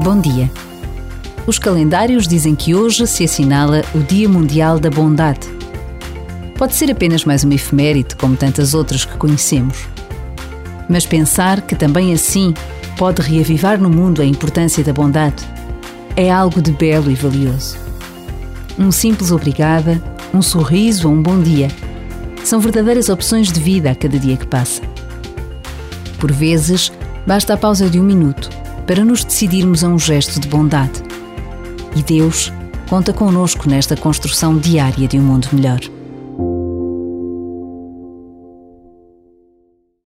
Bom dia. Os calendários dizem que hoje se assinala o Dia Mundial da Bondade. Pode ser apenas mais uma efeméride, como tantas outras que conhecemos. Mas pensar que também assim pode reavivar no mundo a importância da bondade é algo de belo e valioso. Um simples obrigada, um sorriso ou um bom dia são verdadeiras opções de vida a cada dia que passa. Por vezes, basta a pausa de um minuto para nos decidirmos a um gesto de bondade. E Deus conta conosco nesta construção diária de um mundo melhor.